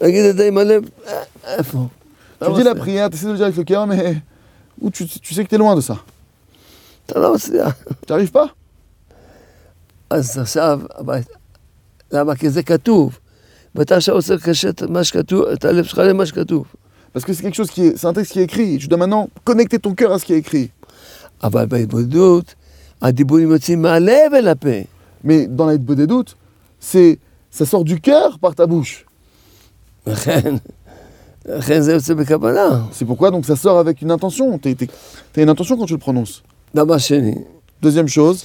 C: להגיד את זה עם הלב, אה, איפה?
B: Tu
C: לא
B: dis la
C: מצליח.
B: prière, tu essaies de le dire avec le cœur, mais où tu, tu sais que t'es loin de ça.
C: אתה לא מצליח.
B: Tu n'arrives pas
C: אז עכשיו, אבל- למה? כי זה כתוב. ואתה עכשיו רוצה לקשר את מה שכתוב, את הלב שלך למה שכתוב.
B: Parce que c'est quelque chose qui est, c'est un texte qui est écrit. Tu dois maintenant connecter ton cœur à ce qui est écrit. Mais dans la des doutes, c'est, ça sort du cœur par ta bouche. C'est pourquoi donc ça sort avec une intention. Tu as une intention quand tu le prononces. Deuxième chose.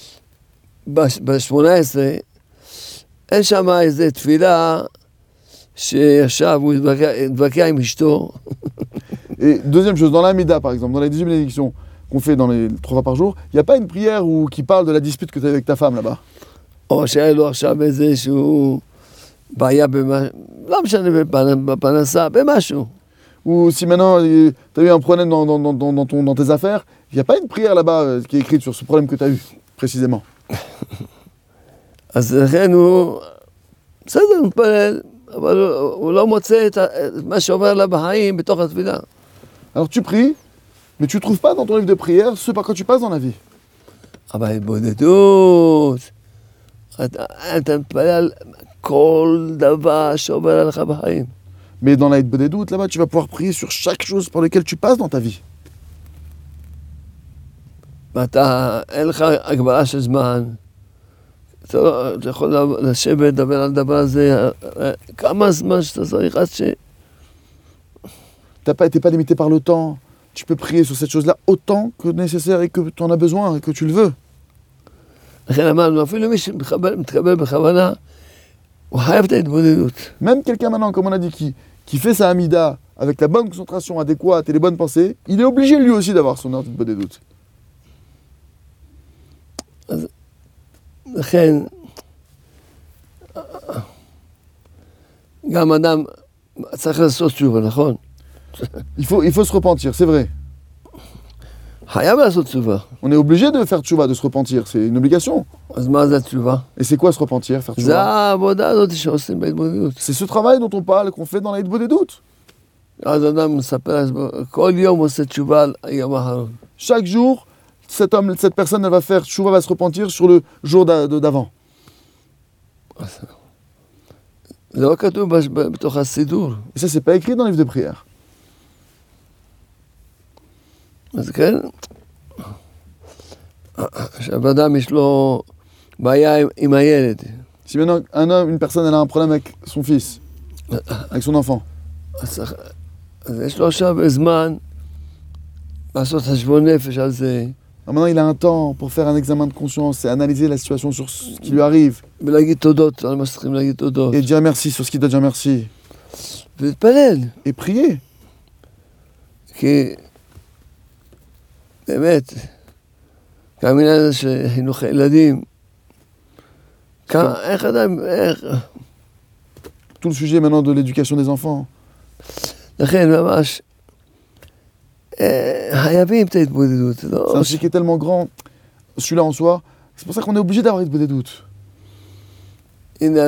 C: שישב, הוא התווכח- התווכח עם אשתו,
B: Et deuxième chose, dans la Mida, par exemple, dans les 18 bénédictions qu'on fait dans les trois fois par jour, il n'y a pas une prière où, qui parle de la dispute que tu as avec ta femme là-bas.
C: או שהיה לו עכשיו איזשהו בעיה במה... לא משנה, בפנ- בפרנסה, במשהו.
B: Ou si maintenant tu as eu un problème dans, dans- dans- dans- dans ton- dans tes affaires, il n'y a pas une prière là-bas euh, qui est écrite sur ce problème que tu as eu, précisément.
C: אז לכן הוא, בסדר, הוא מתפלל, אבל הוא, הוא לא מוצא את, ה- את מה שעובר עליו בחיים בתוך התפילה.
B: Alors tu pries, mais tu ne trouves pas dans ton livre de prière ce par quoi tu passes dans la vie.
C: אבל התבודדות, אתה, אתה מתפלל על כל דבר שעובר עליך בחיים.
B: Mais dans la des doutes, là-bas, tu vas pouvoir prier sur chaque chose par laquelle tu passes dans ta vie.
C: ואתה, אין לך הגבלה של זמן. אתה, לא, אתה יכול לשבת, לדבר על הדבר הזה, כמה זמן שאתה צריך עד ש...
B: Tu n'es pas limité par le temps. Tu peux prier sur cette chose-là autant que nécessaire et que tu en as besoin et que tu le veux.
C: לכן אמרנו, אפילו מי שמתקבל מתקבל בכוונה, הוא חייב את ההתבודדות.
B: Même quelqu'un maintenant, comme on a dit, qui, qui fait sa Hamida avec la bonne concentration adéquate et les bonnes pensées, il est obligé lui aussi d'avoir son heure de des
C: לכן, גם אדם צריך לעשות תשובה, נכון?
B: Il faut, il faut se repentir, c'est vrai.
C: חייב לעשות תשובה.
B: On est obligé de faire tchouva, de se repentir, c'est une obligation.
C: אז מה זה התשובה?
B: Et c'est quoi se repentir, faire
C: זה
B: tchouva
C: העבודה הזאת שעושים בהתבודדות.
B: C'est ce travail dont on parle, qu'on fait dans la des doutes.
C: אז אדם מספר לעצמו, כל יום עושה תשובה על היום האחרון.
B: Chaque jour, cet homme, cette personne, elle va faire tchouva, va se repentir sur le jour d'a- de- d'avant.
C: זה לא כתוב בש- ב- בתוך הסידור.
B: Et ça, c'est pas écrit dans le livre de prière.
C: אז כן, עכשיו אדם יש לו בעיה עם, עם הילד.
B: Si maintenant un homme, une personne, elle a un problème avec son fils, avec son enfant,
C: אז, צריך- אז יש לו עכשיו זמן לעשות חשבון נפש על זה,
B: Ah, maintenant, il a un temps pour faire un examen de conscience et analyser la situation sur ce qui lui arrive. Et dire merci sur ce qu'il doit dire merci. Et prier. Tout le sujet maintenant de l'éducation des enfants.
C: לכן ממש, אה, חייבים את ההתבודדות,
B: C'est
C: לא,
B: un sujet qui est tellement grand, celui-là en soi. C'est pour ça qu'on est obligé d'avoir des doutes.
C: הנה,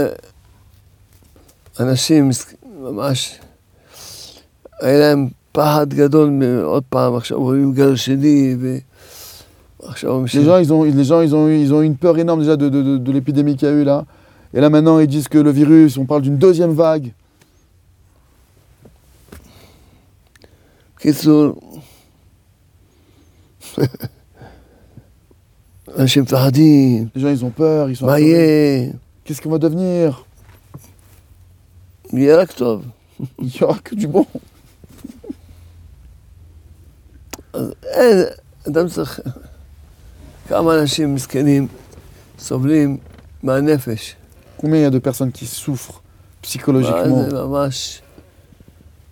C: אנשים מס- ממש, היה להם פחד גדול מ- עוד פעם, עכשיו רואים גל שני, ועכשיו
B: Les
C: ממשיך.
B: gens, ils ont, les gens, ils ont, eu- ils ont eu une peur énorme déjà de, de- de- de l'épidémie qu'il y a eu là. Et là maintenant, ils disent que le virus, on parle d'une deuxième vague.
C: קיצור, אנשים מפחדים,
B: Les gens, ils ont peur, ils sont
C: מה
B: apeurés.
C: יהיה?
B: Qu'est-ce qu'on va devenir
C: יהיה רק טוב.
B: Il n'y aura que du bon.
C: אז אין, אדם צריך... כמה אנשים מסכנים סובלים מהנפש.
B: Combien il y a de personnes qui souffrent
C: מה
B: psychologiquement
C: זה ממש...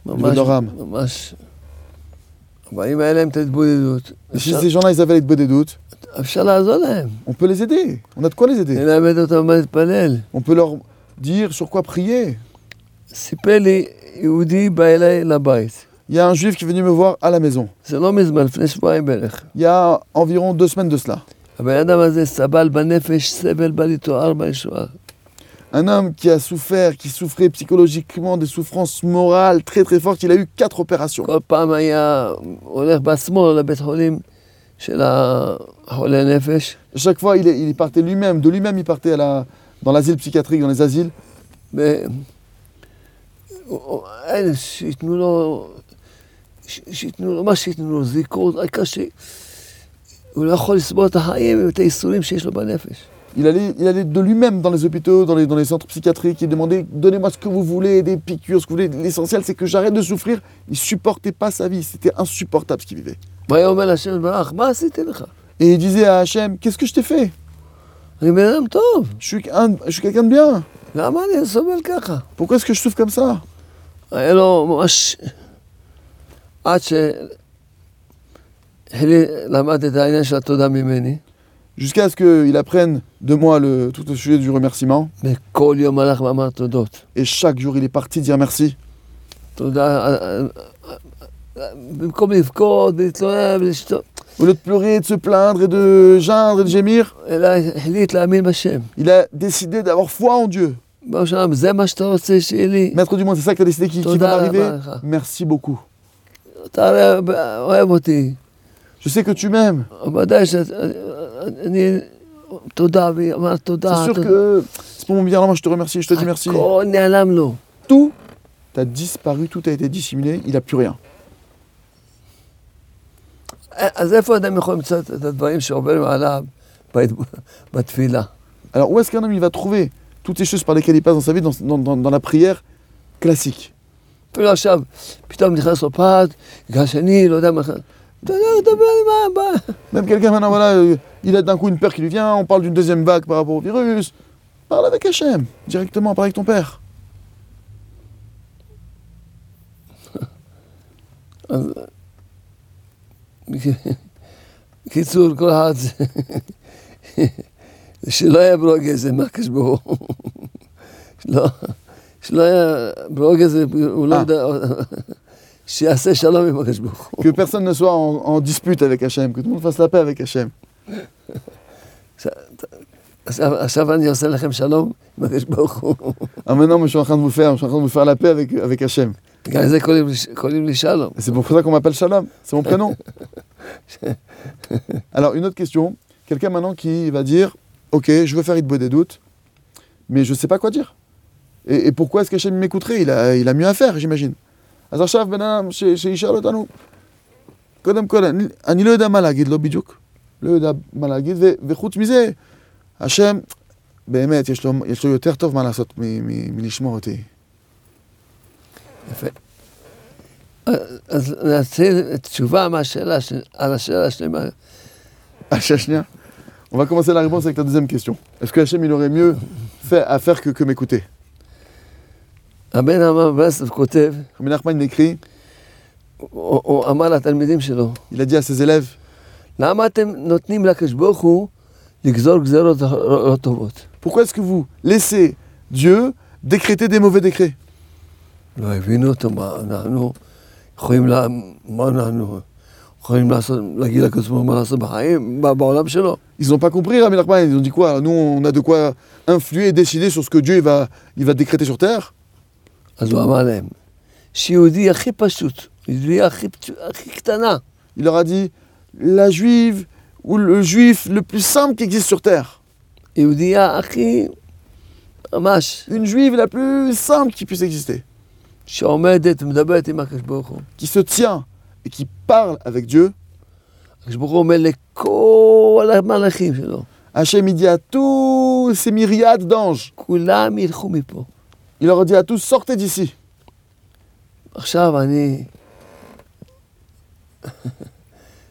C: ממש...
B: ודורם.
C: ממש... אבל אם היה להם את ההתבודדות,
B: Et si
C: אפשר-
B: ces gens-là, ils avaient les des doutes,
C: אפשר לעזור להם.
B: on peut les aider. On a de quoi les aider.
C: ללמד אותם מה להתפלל.
B: On peut leur dire sur quoi prier.
C: סיפר לי יהודי בא אליי לבית.
B: Il y a un juif qui est venu me voir à la maison.
C: זה לא מזמן, לפני שבועיים בערך.
B: Il y a environ deux semaines de cela.
C: הבן אדם הזה סבל בנפש, סבל בא איתו ארבע ישועה.
B: un homme qui a souffert, qui souffrait psychologiquement des souffrances morales très très fortes, il a eu quatre opérations. Chaque fois, il, il partait lui-même, de lui-même, il partait à la, dans l'asile psychiatrique, dans les asiles.
C: Mais. אין, שייתנו לו, ש- שייתנו לו, מה שייתנו לו, זיקות, העיקר ש... הוא לא יכול לסבול את החיים ואת הייסורים שיש לו בנפש.
B: Il allait, il allait de lui-même dans les hôpitaux, dans les, dans les centres psychiatriques. Il demandait Donnez-moi ce que vous voulez, des piqûres, ce que vous voulez. L'essentiel, c'est que j'arrête de souffrir. Il supportait pas sa vie. C'était insupportable ce qu'il vivait.
C: והיה אומר להשם יתברך, מה עשיתי לך?
B: Et il disait à Hachem Qu'est-ce que je t'ai fait
C: אני bן אדם טוב,
B: Je suis, un- je suis quelqu'un de bien.
C: למה אני סובל ככה?
B: Pourquoi est-ce que je souffre comme ça
C: היה לו ממש... עד שלמד את העניין של התודה ממני,
B: jusqu'à ce qu'il apprenne de moi le, tout le sujet du remerciement. Et chaque jour, il est parti dire merci. Au lieu de pleurer, de se plaindre et de geindre et de gémir, il a décidé d'avoir foi en Dieu. Maître du monde, c'est ça qui a décidé qui, qui va
C: arriver.
B: Merci beaucoup. Je sais que tu m'aimes. C'est sûr que. C'est pour mon bien, moi je te remercie, je te dis merci. Tout a disparu, tout a été dissimulé, il n'a plus rien. Alors où est-ce qu'un homme il va trouver toutes les choses par lesquelles il passe dans sa vie, dans, dans la prière classique Même quelqu'un maintenant, voilà, il a d'un coup une peur qui lui vient, on parle d'une deuxième vague par rapport au virus. Parle avec Hachem, directement, parle avec ton père.
C: אז... בקיצור, כל אחד זה... שלא יהיה ברוגז מהקדוש ברוך הוא. שלא, שלא יהיה ברוגז, הוא לא
B: אה.
C: יודע... שיעשה שלום עם הקדוש ברוך הוא.
B: Que personne ne soit en, en dispute avec Hachem, que tout le monde fasse la paix avec Hachem.
C: עכשיו, עכשיו אני עושה לכם שלום עם הקדוש ברוך הוא.
B: Ah, maintenant, moi, je suis en train de vous faire, je suis en train de vous faire la paix avec, avec Hachem.
C: גם זה קוראים לי- קוראים לי שלום.
B: Et c'est pour ça qu'on m'appelle Shalom, c'est mon prénom. Alors, une autre question. Quelqu'un maintenant qui va dire Ok, je veux faire Idbo des doutes, mais je ne sais pas quoi dire. Et, et pourquoi est-ce qu'Hachem m'écouterait il a, il a mieux à faire, j'imagine. אז עכשיו בן אדם ש- שישאל אותנו, קודם כל, אני, אני לא יודע מה להגיד, לא בדיוק. לא יודע מה להגיד, ו, וחוץ מזה, השם, באמת, יש לו, יש לו יותר טוב מה לעשות מ, מ, מלשמור אותי.
C: יפה. אז נציל תשובה מהשאלה, על השאלה השלמה.
B: Hachachnia. On va commencer la réponse avec la deuxième question. Est-ce que Hachem, il aurait mieux fait à faire que, que m'écouter Rabbi Nachman il écrit,
C: הוא הוא אמר לתלמידים שלו,
B: il a dit à ses élèves
C: למה אתם נותנים לקדוש ברוך הוא לגזור גזרות לא לא טובות?
B: Pourquoi est-ce que vous laissez Dieu décréter des mauvais décrets
C: לא הבינו אותו, מה אנחנו יכולים, לה- מה אנחנו יכולים לעשות, להגיד לקדוש ברוך הוא מה לעשות בחיים, ב- בעולם שלו.
B: Ils n'ont pas compris, Rabbi Nachman. Ils ont dit quoi Nous, on a de quoi influer et décider sur ce que Dieu il va, il va décréter sur terre.
C: אז הוא אמר להם, שיהודי הכי פשוט, יהודי הכי, פצ- הכי קטנה,
B: Il leur a dit la juive ou le juif le plus simple qui existe sur terre. Une juive la plus simple qui puisse exister. Qui se tient et qui parle avec Dieu. Hachem dit à tous ces myriades d'anges. Il leur dit à tous sortez d'ici.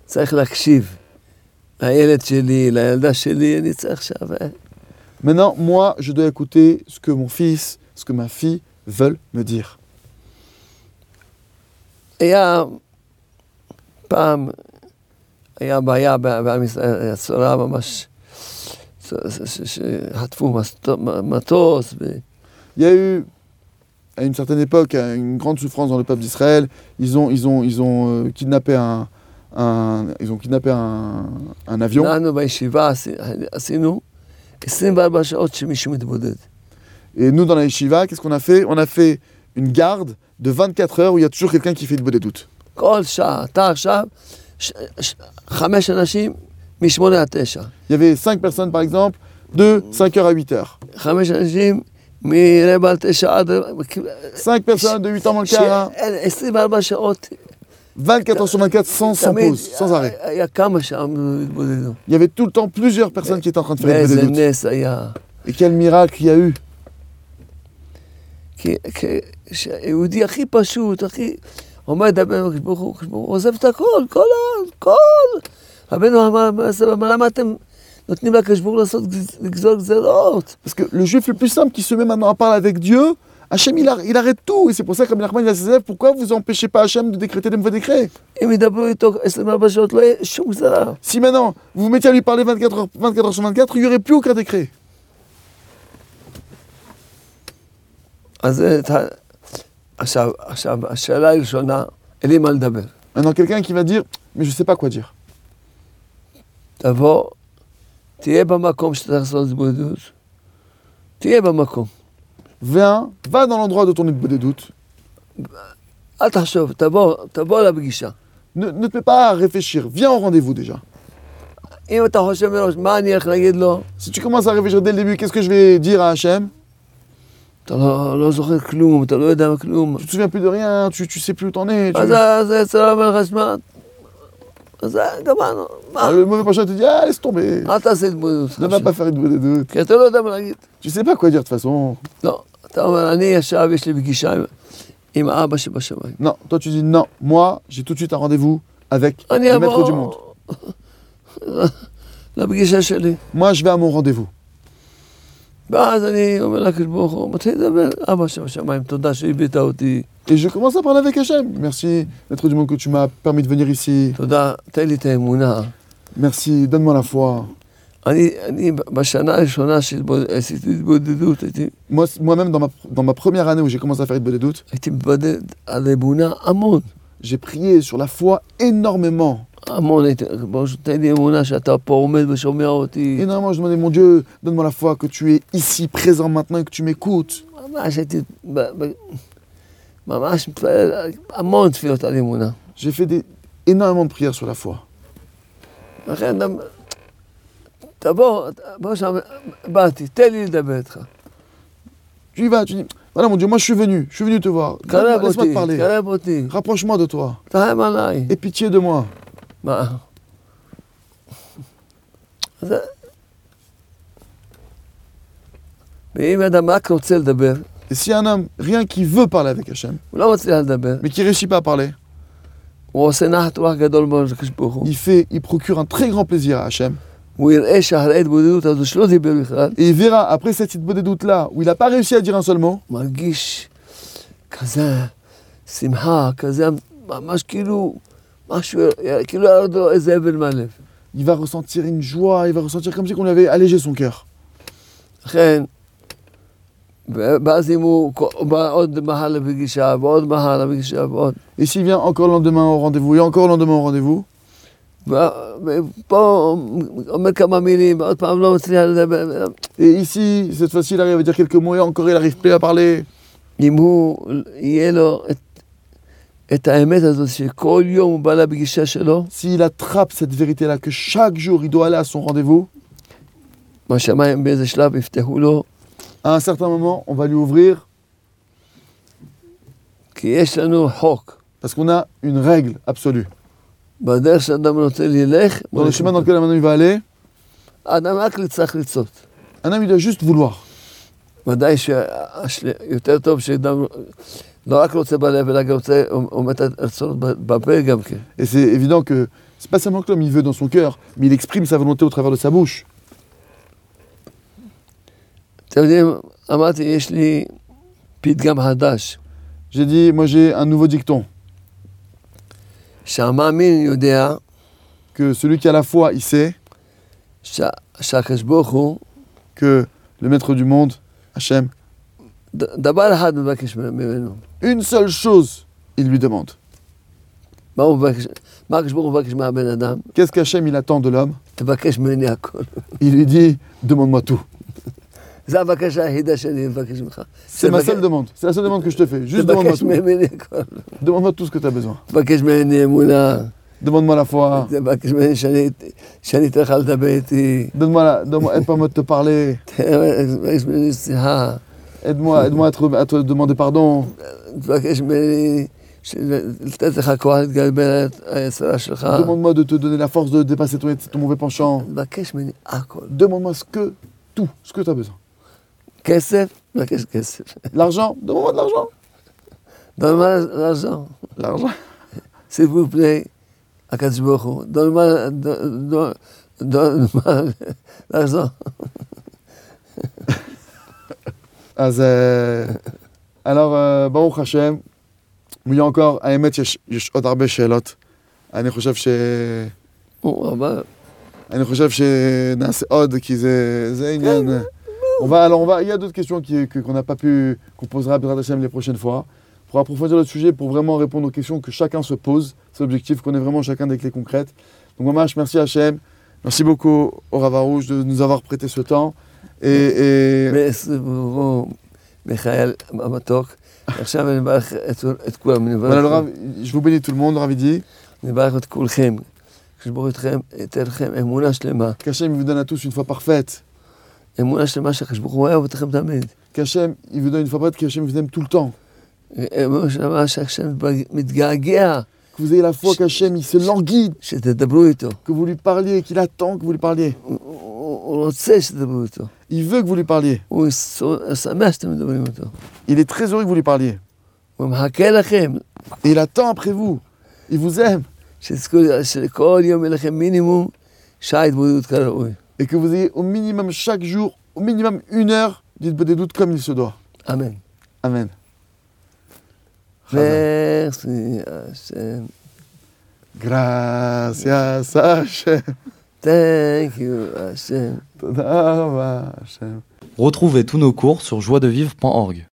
C: עכשיו אני צריך להקשיב לילד שלי, לילדה שלי, אני צריך עכשיו... אה,
B: Maintenant, moi, je dois écouter ce que mon fils, ce que ma fille veulent me dire.
C: היה פעם, היה בעיה ב- בעם ישראל, היה צורה ממש, ש- ש- ש- שחטפו מסטו- מטוס, ו-
B: Il y a eu, à une certaine époque, une grande souffrance dans le peuple d'Israël. Ils ont, ils ont, ils ont euh, kidnappé un, un, ils ont kidnappé un, un avion. Et nous, dans la yeshiva, qu'est-ce qu'on a fait? On a fait une garde de 24 heures où il y a toujours quelqu'un qui fait de
C: doute.
B: Il y avait 5 personnes, par exemple, de 5h à
C: 8h.
B: 5 personnes de 8h moins le quart.
C: 24 שעות,
B: 24 heures sur 24 sans, sans
C: תמיד
B: pause, sans arrêt.
C: היה כמה שם התבודדו.
B: Il y avait tout le temps plusieurs personnes qui étaient en train de faire des
C: ואיזה
B: doutes.
C: נס היה.
B: Et quel miracle il y a eu
C: כי כי- שהיהודי הכי פשוט, הכי... עומד לדבר עם הקדוש ברוך הוא, הקדוש ברוך הוא עוזב את הכל, כל ה... כל... רבנו אמר, מה זה- מה- למה אתם נותנים לקדוש ברוך הוא לעשות, גז- לגזור גזרות?
B: Parce que le juif le plus simple qui se met maintenant à parler avec Dieu, Hachem, il, arrête tout. Et c'est pour ça que Rabbi il a ses élèves, pourquoi vous empêchez pas Hachem de décréter des mauvais décrets? Si maintenant, vous vous mettiez à lui parler 24 heures, 24 heures sur 24, il n'y aurait plus aucun décret. Maintenant, quelqu'un qui va dire, mais je ne sais pas quoi dire.
C: D'abord, tu es dans le tu es
B: viens, va dans l'endroit de ton des doutes.
C: Attention, d'abord, d'abord la.
B: Ne, ne te mets pas réfléchir, viens au rendez-vous déjà. Si tu commences à réfléchir dès le début, qu'est-ce que je vais dire à Hachem Tu ne te souviens plus de rien, tu ne tu sais plus où t'en es. Le mauvais prochain te dit, ah, laisse tomber. Ne va pas faire une
C: bonne.
B: Tu sais pas quoi dire de toute façon. Non, toi tu dis non, moi j'ai tout de suite un rendez-vous avec le maître du monde. Moi je vais à mon rendez-vous.
C: ואז אני אומר לקדוש ברוך הוא, מתחיל לדבר, אבא שבשמיים, תודה שהבאת אותי,
B: Et je commence à parler avec Hachem. Merci, maître du monde, que tu m'as permis de venir ici.
C: תודה, תן לי את האמונה.
B: Merci, donne-moi la foi.
C: אני, אני בשנה הראשונה שעשיתי התבודדות, הייתי,
B: Moi, moi-même, dans ma, dans ma première année où j'ai commencé à faire de doutes,
C: הייתי מתבודד על אמונה המון.
B: j'ai prié sur la foi énormément.
C: Mon je t'ai mon
B: Énormément, je demandais, mon Dieu, donne-moi la foi que tu es ici, présent maintenant et que tu m'écoutes. J'ai fait énormément de prières sur la foi.
C: D'abord,
B: tu y vas, tu dis, voilà mon Dieu, moi je suis venu, je suis venu te voir. Laisse-moi te parler. Rapproche-moi de toi. Aie pitié de moi. Et si un homme, rien qui veut parler avec Hachem, mais qui ne réussit pas à parler, il, fait, il procure un très grand plaisir à Hachem. Et il verra, après cette petite doute là où il n'a pas réussi à dire un seul mot, il va ressentir une joie, il va ressentir comme si on avait allégé son cœur. Et s'il vient encore le lendemain au rendez-vous, et encore le lendemain au rendez-vous, et ici, cette fois-ci, il arrive à dire quelques mots et encore il n'arrive plus à parler. S'il attrape cette vérité-là, que chaque jour il doit aller à son rendez-vous, à un certain moment, on va lui ouvrir. Parce qu'on a une règle absolue. Dans le chemin dans lequel un homme va aller, un homme il doit juste vouloir.
C: ודאי שיותר טוב שאדם לא רק רוצה בלב, אלא גם רוצה, עומד רצון בפה גם כן.
B: Et c'est évident que c'est pas seulement que l'homme il veut dans son cœur, mais il exprime sa volonté au travers de sa bouche.
C: אתם יודעים, אמרתי, יש לי פתגם חדש,
B: J'ai dit, moi j'ai un nouveau dicton,
C: שהמאמין יודע
B: que celui qui a la foi, il sait
C: שה- שהקדוש ברוך הוא,
B: que le maître du monde, Hachem Une seule chose, il lui demande. Qu'est-ce qu'Hachem il attend de l'homme? Il lui dit Demande-moi tout. C'est ma seule demande. C'est la seule demande que je te fais. Juste demande-moi tout. Demande-moi tout ce que tu as besoin. Demande-moi la foi. Donne-moi donne aide-moi de te parler. Aide-moi, aide-moi à, te, à te demander pardon. Demande-moi de te donner la force de dépasser ton, ton mauvais penchant. Demande-moi ce que, tout, ce que tu as besoin.
C: Qu'est-ce que.
B: L'argent, demande-moi de l'argent.
C: Donne-moi l'argent.
B: L'argent.
C: S'il vous plaît. הקדוש ברוך הוא. דולמה לעזור.
B: אז, אה, alors, אה, ברוך השם, il y a encore, האמת, יש, יש עוד הרבה שאלות. אני חושב ש...
C: הוא אמר,
B: אני חושב שנעשה עוד, כי זה, זה עניין... On va, alors on va, il y a d'autres questions qui, que- qu'on n'a pas pu, qu'on posera à Bezrat Hashem les prochaines fois, pour approfondir le sujet, pour vraiment répondre aux questions que chacun se pose. C'est l'objectif, qu'on ait vraiment chacun des clés concrètes. Donc, Mamash, merci Hachem. Merci beaucoup au Ravarouge de nous avoir prêté ce temps. Et. je vous bénis tout le monde,
C: Ravidi.
B: Qu'Hachem vous donne à tous une foi parfaite. Qu'Hachem il vous donne une fois parfaite, qu'Hachem vous aime tout le temps. Que vous ayez la foi qu'Hachem, il se
C: languide.
B: Que vous lui parliez, qu'il attend que vous lui parliez. Il veut que vous lui parliez. Il est très heureux que vous lui parliez. Et il attend après vous. Il vous aime. Et que vous ayez au minimum chaque jour, au minimum une heure, dites des doutes comme il se doit.
C: Amen.
B: Amen.
C: Merci Hachem.
B: Gracias Hachem.
C: Thank you
B: Hachem.
D: Retrouvez tous nos cours sur joiedevivre.org.